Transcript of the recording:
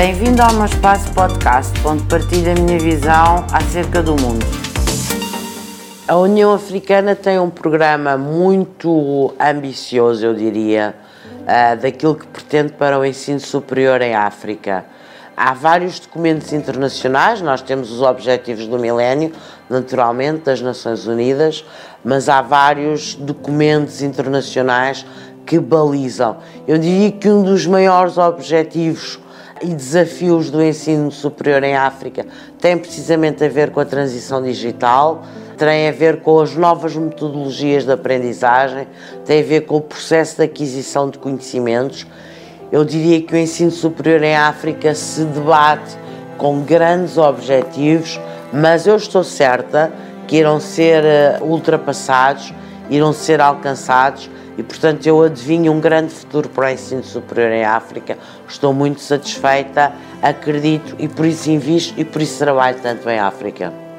Bem-vindo ao meu espaço podcast, onde partilho a minha visão acerca do mundo. A União Africana tem um programa muito ambicioso, eu diria, uh, daquilo que pretende para o ensino superior em África. Há vários documentos internacionais, nós temos os Objetivos do Milénio, naturalmente, das Nações Unidas, mas há vários documentos internacionais que balizam. Eu diria que um dos maiores objetivos e desafios do ensino superior em África tem precisamente a ver com a transição digital tem a ver com as novas metodologias de aprendizagem, tem a ver com o processo de aquisição de conhecimentos. Eu diria que o ensino superior em África se debate com grandes objetivos, mas eu estou certa que irão ser eh, ultrapassados, irão ser alcançados e, portanto, eu adivinho um grande futuro para o ensino superior em África. Estou muito satisfeita, acredito e por isso invisto e por isso trabalho tanto em África.